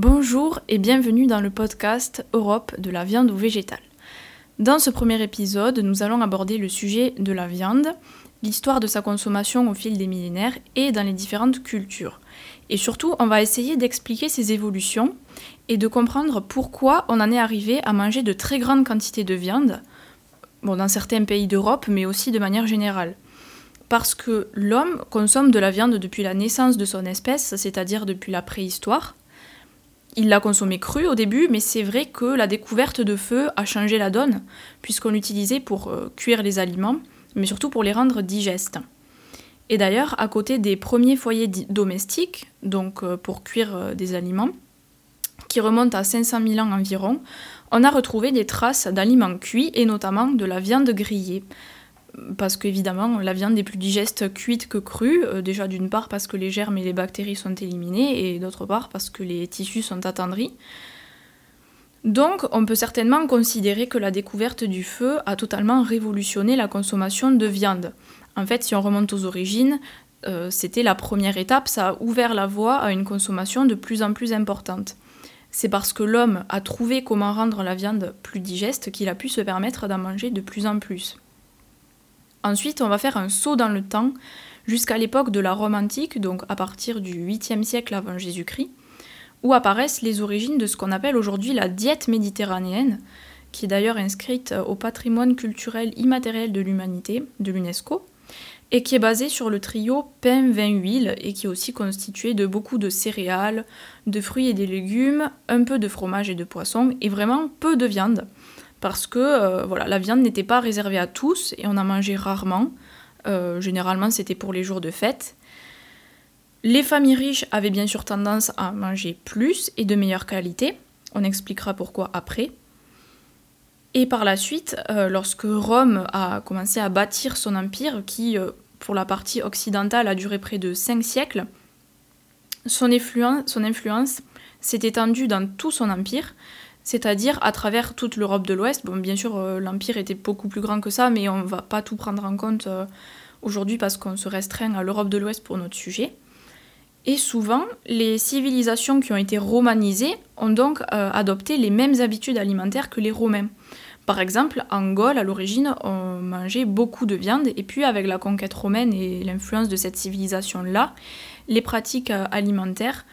Bonjour et bienvenue dans le podcast Europe de la viande ou végétale. Dans ce premier épisode, nous allons aborder le sujet de la viande, l'histoire de sa consommation au fil des millénaires et dans les différentes cultures. Et surtout, on va essayer d'expliquer ses évolutions et de comprendre pourquoi on en est arrivé à manger de très grandes quantités de viande, bon, dans certains pays d'Europe, mais aussi de manière générale. Parce que l'homme consomme de la viande depuis la naissance de son espèce, c'est-à-dire depuis la préhistoire, il l'a consommé cru au début, mais c'est vrai que la découverte de feu a changé la donne, puisqu'on l'utilisait pour euh, cuire les aliments, mais surtout pour les rendre digestes. Et d'ailleurs, à côté des premiers foyers domestiques, donc euh, pour cuire euh, des aliments, qui remontent à 500 000 ans environ, on a retrouvé des traces d'aliments cuits et notamment de la viande grillée parce qu'évidemment, la viande est plus digeste cuite que crue, euh, déjà d'une part parce que les germes et les bactéries sont éliminés, et d'autre part parce que les tissus sont attendris. Donc, on peut certainement considérer que la découverte du feu a totalement révolutionné la consommation de viande. En fait, si on remonte aux origines, euh, c'était la première étape, ça a ouvert la voie à une consommation de plus en plus importante. C'est parce que l'homme a trouvé comment rendre la viande plus digeste qu'il a pu se permettre d'en manger de plus en plus. Ensuite, on va faire un saut dans le temps jusqu'à l'époque de la Rome antique, donc à partir du 8e siècle avant Jésus-Christ, où apparaissent les origines de ce qu'on appelle aujourd'hui la diète méditerranéenne, qui est d'ailleurs inscrite au patrimoine culturel immatériel de l'humanité, de l'UNESCO, et qui est basée sur le trio pain, vin, huile, et qui est aussi constitué de beaucoup de céréales, de fruits et des légumes, un peu de fromage et de poisson, et vraiment peu de viande parce que euh, voilà, la viande n'était pas réservée à tous et on en mangeait rarement. Euh, généralement, c'était pour les jours de fête. Les familles riches avaient bien sûr tendance à manger plus et de meilleure qualité. On expliquera pourquoi après. Et par la suite, euh, lorsque Rome a commencé à bâtir son empire, qui pour la partie occidentale a duré près de 5 siècles, son influence, son influence s'est étendue dans tout son empire, c'est-à-dire à travers toute l'Europe de l'Ouest. Bon, bien sûr, euh, l'Empire était beaucoup plus grand que ça, mais on ne va pas tout prendre en compte euh, aujourd'hui parce qu'on se restreint à l'Europe de l'Ouest pour notre sujet. Et souvent, les civilisations qui ont été romanisées ont donc euh, adopté les mêmes habitudes alimentaires que les Romains. Par exemple, en Gaule, à l'origine, on mangeait beaucoup de viande, et puis avec la conquête romaine et l'influence de cette civilisation-là, les pratiques alimentaires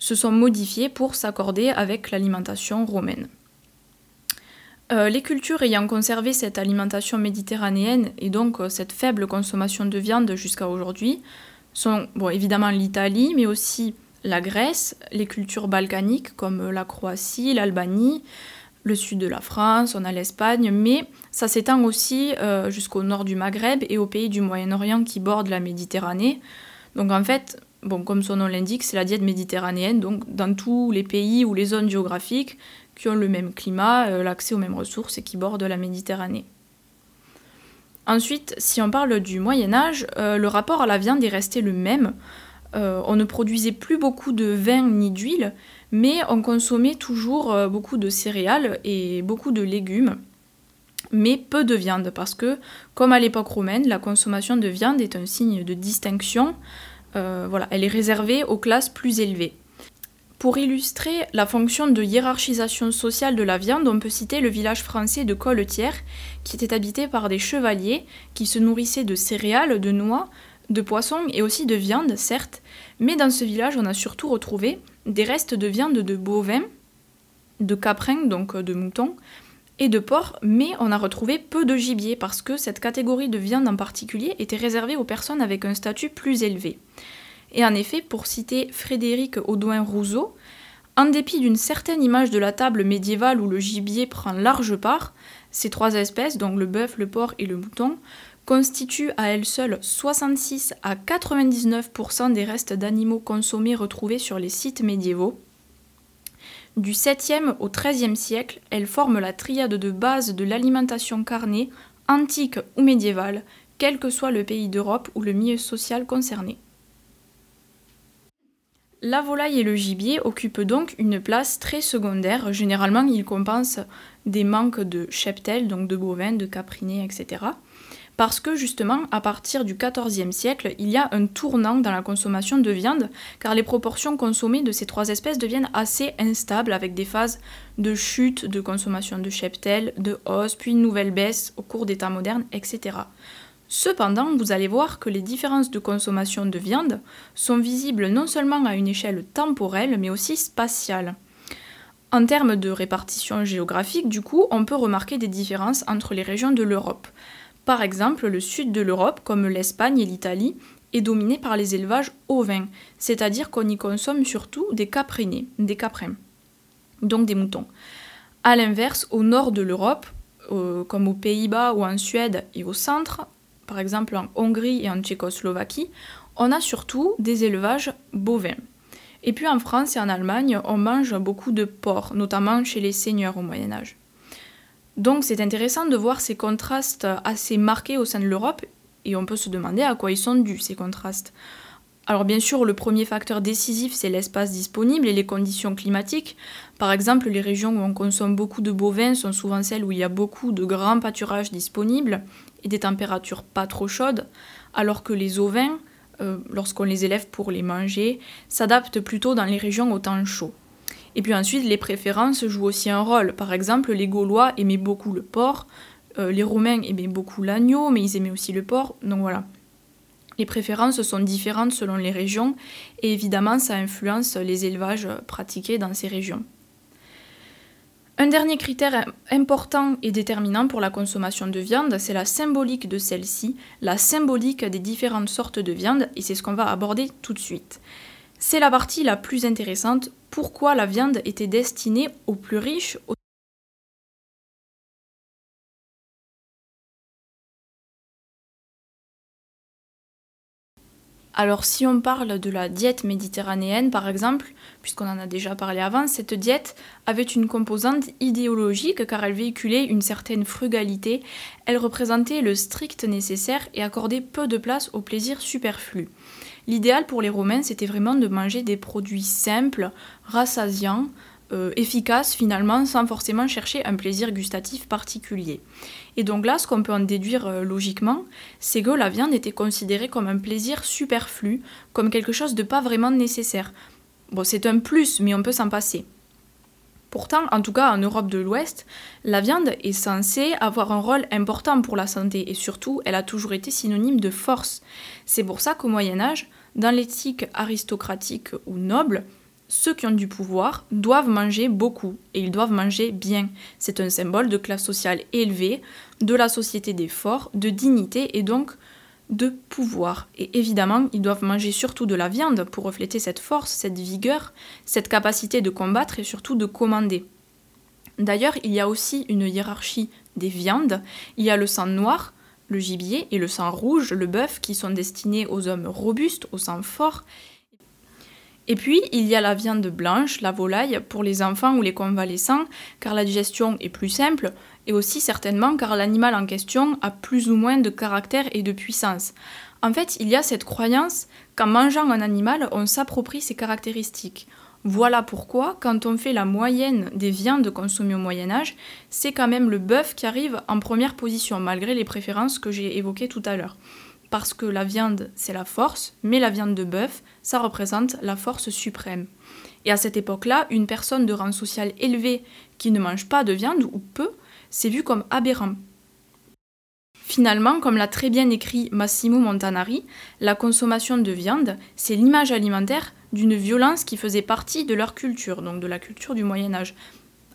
se sont modifiés pour s'accorder avec l'alimentation romaine. Euh, les cultures ayant conservé cette alimentation méditerranéenne et donc euh, cette faible consommation de viande jusqu'à aujourd'hui sont bon, évidemment l'Italie, mais aussi la Grèce, les cultures balkaniques comme la Croatie, l'Albanie, le sud de la France, on a l'Espagne, mais ça s'étend aussi euh, jusqu'au nord du Maghreb et aux pays du Moyen-Orient qui bordent la Méditerranée. Donc en fait, comme son nom l'indique, c'est la diète méditerranéenne, donc dans tous les pays ou les zones géographiques qui ont le même climat, euh, l'accès aux mêmes ressources et qui bordent la Méditerranée. Ensuite, si on parle du Moyen Âge, euh, le rapport à la viande est resté le même. Euh, on ne produisait plus beaucoup de vin ni d'huile, mais on consommait toujours beaucoup de céréales et beaucoup de légumes, mais peu de viande, parce que, comme à l'époque romaine, la consommation de viande est un signe de distinction euh, elle est réservée aux classes plus élevées. Pour illustrer la fonction de hiérarchisation sociale de la viande, on peut citer le village français de Colletière, qui était habité par des chevaliers qui se nourrissaient de céréales, de noix, de poissons et aussi de viande, certes, mais dans ce village, on a surtout retrouvé des restes de viande de bovins, de caprins, donc de moutons, et de porc, mais on a retrouvé peu de gibier parce que cette catégorie de viande en particulier était réservée aux personnes avec un statut plus élevé. Et en effet, pour citer Frédéric Audouin-Rousseau, en dépit d'une certaine image de la table médiévale où le gibier prend large part, ces trois espèces, donc le bœuf, le porc et le mouton, constituent à elles seules 66 à 99% des restes d'animaux consommés retrouvés sur les sites médiévaux, du 7e au 13e siècle, elle forme la triade de base de l'alimentation carnée, antique ou médiévale, quel que soit le pays d'Europe ou le milieu social concerné. La volaille et le gibier occupent donc une place très secondaire. Généralement, ils compensent des manques de cheptel, donc de bovins, de caprinés, etc. parce que justement, à partir du XIVe siècle, il y a un tournant dans la consommation de viande, car les proportions consommées de ces trois espèces deviennent assez instables, avec des phases de chute de consommation de cheptel, de hausse, puis une nouvelle baisse au cours des temps modernes, etc. Cependant, vous allez voir que les différences de consommation de viande sont visibles non seulement à une échelle temporelle, mais aussi spatiale. En termes de répartition géographique, du coup, on peut remarquer des différences entre les régions de l'Europe. Par exemple, le sud de l'Europe, comme l'Espagne et l'Italie, est dominé par les élevages ovins, c'est-à-dire qu'on y consomme surtout des caprinés, des caprins, donc des moutons. A l'inverse, au nord de l'Europe, euh, comme aux Pays-Bas ou en Suède et au centre, par exemple en Hongrie et en Tchécoslovaquie, on a surtout des élevages bovins. Et puis en France et en Allemagne, on mange beaucoup de porc, notamment chez les seigneurs au Moyen Âge. Donc c'est intéressant de voir ces contrastes assez marqués au sein de l'Europe et on peut se demander à quoi ils sont dus ces contrastes. Alors bien sûr, le premier facteur décisif, c'est l'espace disponible et les conditions climatiques. Par exemple, les régions où on consomme beaucoup de bovins sont souvent celles où il y a beaucoup de grands pâturages disponibles et des températures pas trop chaudes, alors que les ovins, euh, lorsqu'on les élève pour les manger, s'adaptent plutôt dans les régions au temps chaud. Et puis ensuite, les préférences jouent aussi un rôle. Par exemple, les Gaulois aimaient beaucoup le porc, euh, les Romains aimaient beaucoup l'agneau, mais ils aimaient aussi le porc. Donc voilà. Les préférences sont différentes selon les régions et évidemment ça influence les élevages pratiqués dans ces régions. Un dernier critère important et déterminant pour la consommation de viande, c'est la symbolique de celle-ci, la symbolique des différentes sortes de viande, et c'est ce qu'on va aborder tout de suite. C'est la partie la plus intéressante pourquoi la viande était destinée aux plus riches. Alors si on parle de la diète méditerranéenne par exemple, puisqu'on en a déjà parlé avant, cette diète avait une composante idéologique car elle véhiculait une certaine frugalité, elle représentait le strict nécessaire et accordait peu de place au plaisir superflu. L'idéal pour les Romains, c'était vraiment de manger des produits simples, rassasiants, euh, efficaces finalement, sans forcément chercher un plaisir gustatif particulier. Et donc là, ce qu'on peut en déduire euh, logiquement, c'est que la viande était considérée comme un plaisir superflu, comme quelque chose de pas vraiment nécessaire. Bon, c'est un plus, mais on peut s'en passer. Pourtant, en tout cas en Europe de l'Ouest, la viande est censée avoir un rôle important pour la santé et surtout, elle a toujours été synonyme de force. C'est pour ça qu'au Moyen Âge, dans l'éthique aristocratique ou noble, ceux qui ont du pouvoir doivent manger beaucoup et ils doivent manger bien. C'est un symbole de classe sociale élevée, de la société des forts, de dignité et donc de pouvoir. Et évidemment, ils doivent manger surtout de la viande pour refléter cette force, cette vigueur, cette capacité de combattre et surtout de commander. D'ailleurs, il y a aussi une hiérarchie des viandes. Il y a le sang noir, le gibier, et le sang rouge, le bœuf, qui sont destinés aux hommes robustes, au sang fort. Et puis, il y a la viande blanche, la volaille, pour les enfants ou les convalescents, car la digestion est plus simple, et aussi certainement car l'animal en question a plus ou moins de caractère et de puissance. En fait, il y a cette croyance qu'en mangeant un animal, on s'approprie ses caractéristiques. Voilà pourquoi, quand on fait la moyenne des viandes consommées au Moyen Âge, c'est quand même le bœuf qui arrive en première position, malgré les préférences que j'ai évoquées tout à l'heure. Parce que la viande, c'est la force, mais la viande de bœuf, ça représente la force suprême. Et à cette époque-là, une personne de rang social élevé qui ne mange pas de viande, ou peu, c'est vu comme aberrant. Finalement, comme l'a très bien écrit Massimo Montanari, la consommation de viande, c'est l'image alimentaire d'une violence qui faisait partie de leur culture, donc de la culture du Moyen Âge.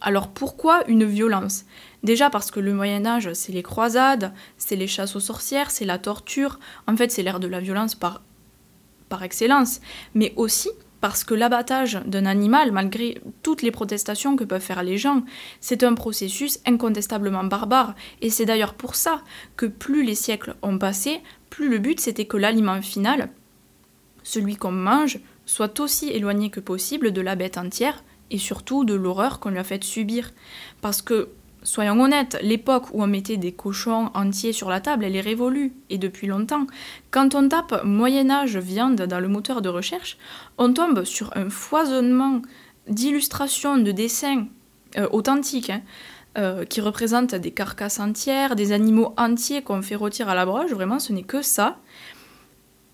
Alors pourquoi une violence? Déjà parce que le Moyen Âge, c'est les croisades, c'est les chasses aux sorcières, c'est la torture, en fait c'est l'ère de la violence par, excellence, mais aussi parce que l'abattage d'un animal, malgré toutes les protestations que peuvent faire les gens, c'est un processus incontestablement barbare, et c'est d'ailleurs pour ça que plus les siècles ont passé, plus le but c'était que l'aliment final, celui qu'on mange, soit aussi éloigné que possible de la bête entière, et surtout de l'horreur qu'on lui a fait subir. Parce que Soyons honnêtes, l'époque où on mettait des cochons entiers sur la table, elle est révolue, et depuis longtemps. Quand on tape Moyen Âge viande dans le moteur de recherche, on tombe sur un foisonnement d'illustrations, de dessins euh, authentiques, hein, euh, qui représentent des carcasses entières, des animaux entiers qu'on fait rôtir à la broche. Vraiment, ce n'est que ça.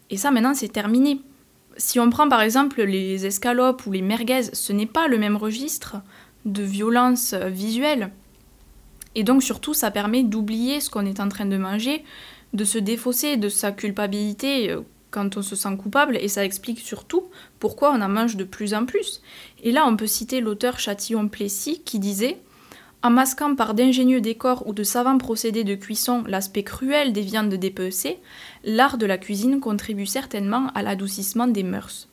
Et ça, maintenant, c'est terminé. Si on prend par exemple les escalopes ou les merguez, ce n'est pas le même registre de violence visuelle. Et donc surtout, ça permet d'oublier ce qu'on est en train de manger, de se défausser de sa culpabilité euh, quand on se sent coupable, et ça explique surtout pourquoi on en mange de plus en plus. Et là, on peut citer l'auteur Châtillon-Plessis qui disait en masquant par d'ingénieux décors ou de savants procédés de cuisson l'aspect cruel des viandes dépecées, l'art de la cuisine contribue certainement à l'adoucissement des mœurs.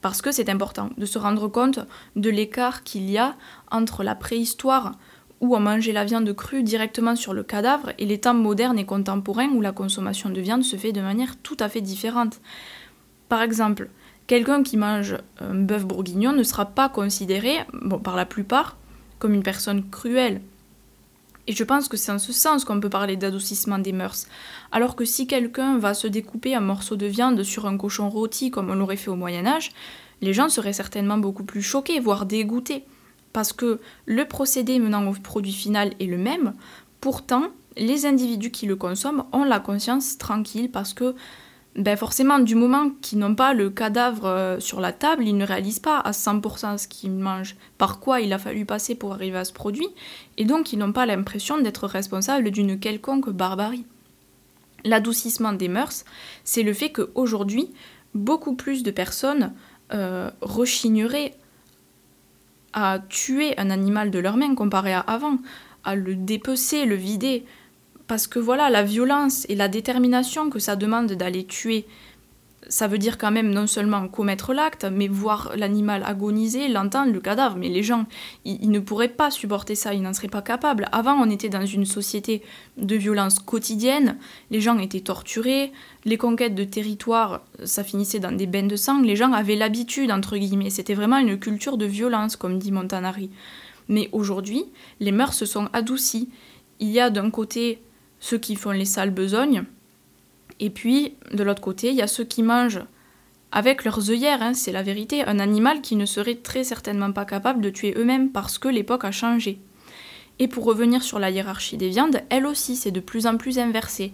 Parce que c'est important de se rendre compte de l'écart qu'il y a entre la préhistoire, où on mangeait la viande crue directement sur le cadavre, et les temps modernes et contemporains où la consommation de viande se fait de manière tout à fait différente. Par exemple, quelqu'un qui mange un bœuf bourguignon ne sera pas considéré, bon, par la plupart, comme une personne cruelle. Et je pense que c'est en ce sens qu'on peut parler d'adoucissement des mœurs. Alors que si quelqu'un va se découper un morceau de viande sur un cochon rôti comme on l'aurait fait au Moyen Âge, les gens seraient certainement beaucoup plus choqués, voire dégoûtés. Parce que le procédé menant au produit final est le même, pourtant les individus qui le consomment ont la conscience tranquille parce que ben forcément, du moment qu'ils n'ont pas le cadavre euh, sur la table, ils ne réalisent pas à 100% ce qu'ils mangent, par quoi il a fallu passer pour arriver à ce produit, et donc ils n'ont pas l'impression d'être responsables d'une quelconque barbarie. L'adoucissement des mœurs, c'est le fait qu'aujourd'hui, beaucoup plus de personnes euh, rechigneraient à tuer un animal de leur main comparé à avant, à le dépecer, le vider, parce que voilà, la violence et la détermination que ça demande d'aller tuer, ça veut dire quand même non seulement commettre l'acte, mais voir l'animal agoniser, l'entendre, le cadavre. Mais les gens, ils, ne pourraient pas supporter ça, ils n'en seraient pas capables. Avant, on était dans une société de violence quotidienne, les gens étaient torturés, les conquêtes de territoire, ça finissait dans des bains de sang, les gens avaient l'habitude, entre guillemets. C'était vraiment une culture de violence, comme dit Montanari. Mais aujourd'hui, les mœurs se sont adoucies. Il y a d'un côté ceux qui font les sales besognes. Et puis, de l'autre côté, il y a ceux qui mangent avec leurs œillères, hein, c'est la vérité, un animal qui ne serait très certainement pas capable de tuer eux-mêmes parce que l'époque a changé. Et pour revenir sur la hiérarchie des viandes, elle aussi, c'est de plus en plus inversé.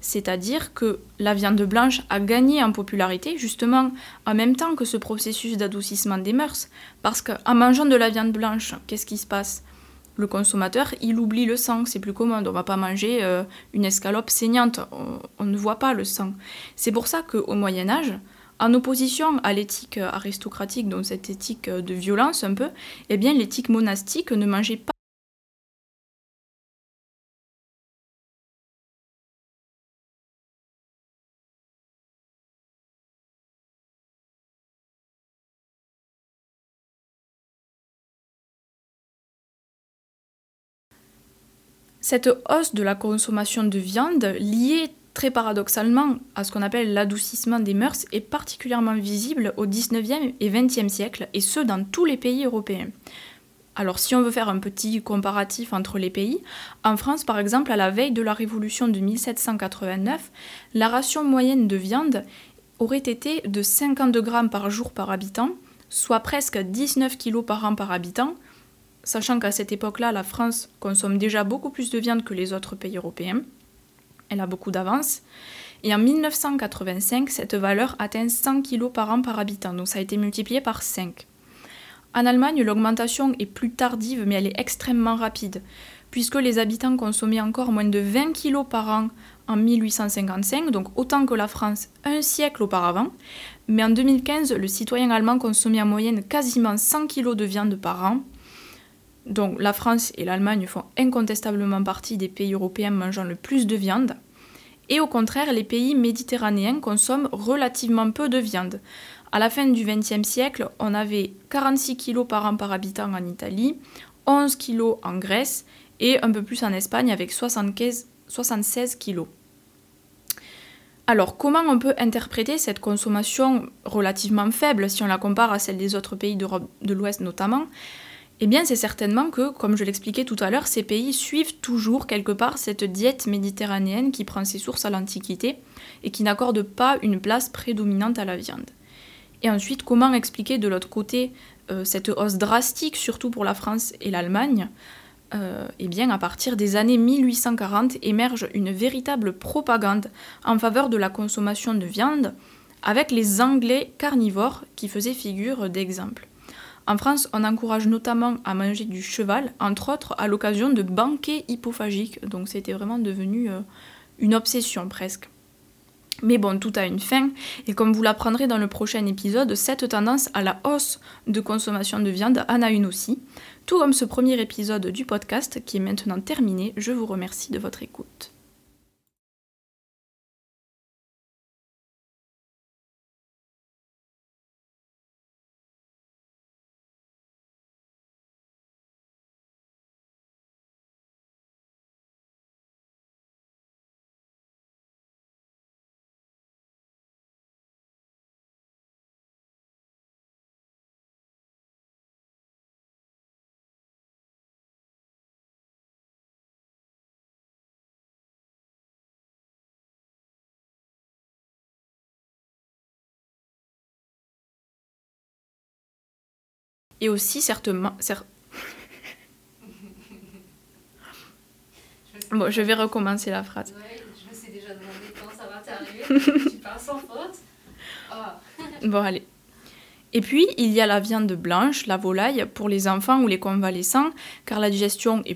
C'est-à-dire que la viande blanche a gagné en popularité justement en même temps que ce processus d'adoucissement des mœurs. Parce qu'en mangeant de la viande blanche, qu'est-ce qui se passe? Le consommateur, il oublie le sang, c'est plus commode. On va pas manger euh, une escalope saignante, on, ne voit pas le sang. C'est pour ça qu'au Moyen Âge, en opposition à l'éthique aristocratique, donc cette éthique de violence un peu, eh bien l'éthique monastique ne mangeait pas Cette hausse de la consommation de viande, liée très paradoxalement à ce qu'on appelle l'adoucissement des mœurs, est particulièrement visible au 19e et 20e siècle, et ce dans tous les pays européens. Alors si on veut faire un petit comparatif entre les pays, en France par exemple, à la veille de la Révolution de 1789, la ration moyenne de viande aurait été de 52 grammes par jour par habitant, soit presque 19 kg par an par habitant, sachant qu'à cette époque-là, la France consomme déjà beaucoup plus de viande que les autres pays européens. Elle a beaucoup d'avance. Et en 1985, cette valeur atteint 100 kg par an par habitant, donc ça a été multiplié par 5. En Allemagne, l'augmentation est plus tardive, mais elle est extrêmement rapide, puisque les habitants consommaient encore moins de 20 kg par an en 1855, donc autant que la France un siècle auparavant. Mais en 2015, le citoyen allemand consommait en moyenne quasiment 100 kg de viande par an, donc la France et l'Allemagne font incontestablement partie des pays européens mangeant le plus de viande. Et au contraire, les pays méditerranéens consomment relativement peu de viande. À la fin du XXe siècle, on avait 46 kg par an par habitant en Italie, 11 kg en Grèce et un peu plus en Espagne avec 75, 76 kg. Alors, comment on peut interpréter cette consommation relativement faible si on la compare à celle des autres pays d'Europe de l'Ouest notamment? Eh bien, c'est certainement que, comme je l'expliquais tout à l'heure, ces pays suivent toujours quelque part cette diète méditerranéenne qui prend ses sources à l'Antiquité et qui n'accorde pas une place prédominante à la viande. Et ensuite, comment expliquer de l'autre côté euh, cette hausse drastique, surtout pour la France et l'Allemagne? Euh, eh bien, à partir des années 1840, émerge une véritable propagande en faveur de la consommation de viande, avec les Anglais carnivores qui faisaient figure d'exemple. En France, on encourage notamment à manger du cheval, entre autres à l'occasion de banquets hypophagiques, donc c'était vraiment devenu euh, une obsession presque. Mais bon, tout a une fin, et comme vous l'apprendrez dans le prochain épisode, cette tendance à la hausse de consommation de viande en a une aussi. Tout comme ce premier épisode du podcast qui est maintenant terminé, je vous remercie de votre écoute. Et aussi, certainement. bon, je vais recommencer la phrase. Ouais, je me suis déjà demandé quand ça va t'arriver. tu parles sans faute. Oh. bon, allez. Et puis, il y a la viande blanche, la volaille, pour les enfants ou les convalescents, car la digestion est plus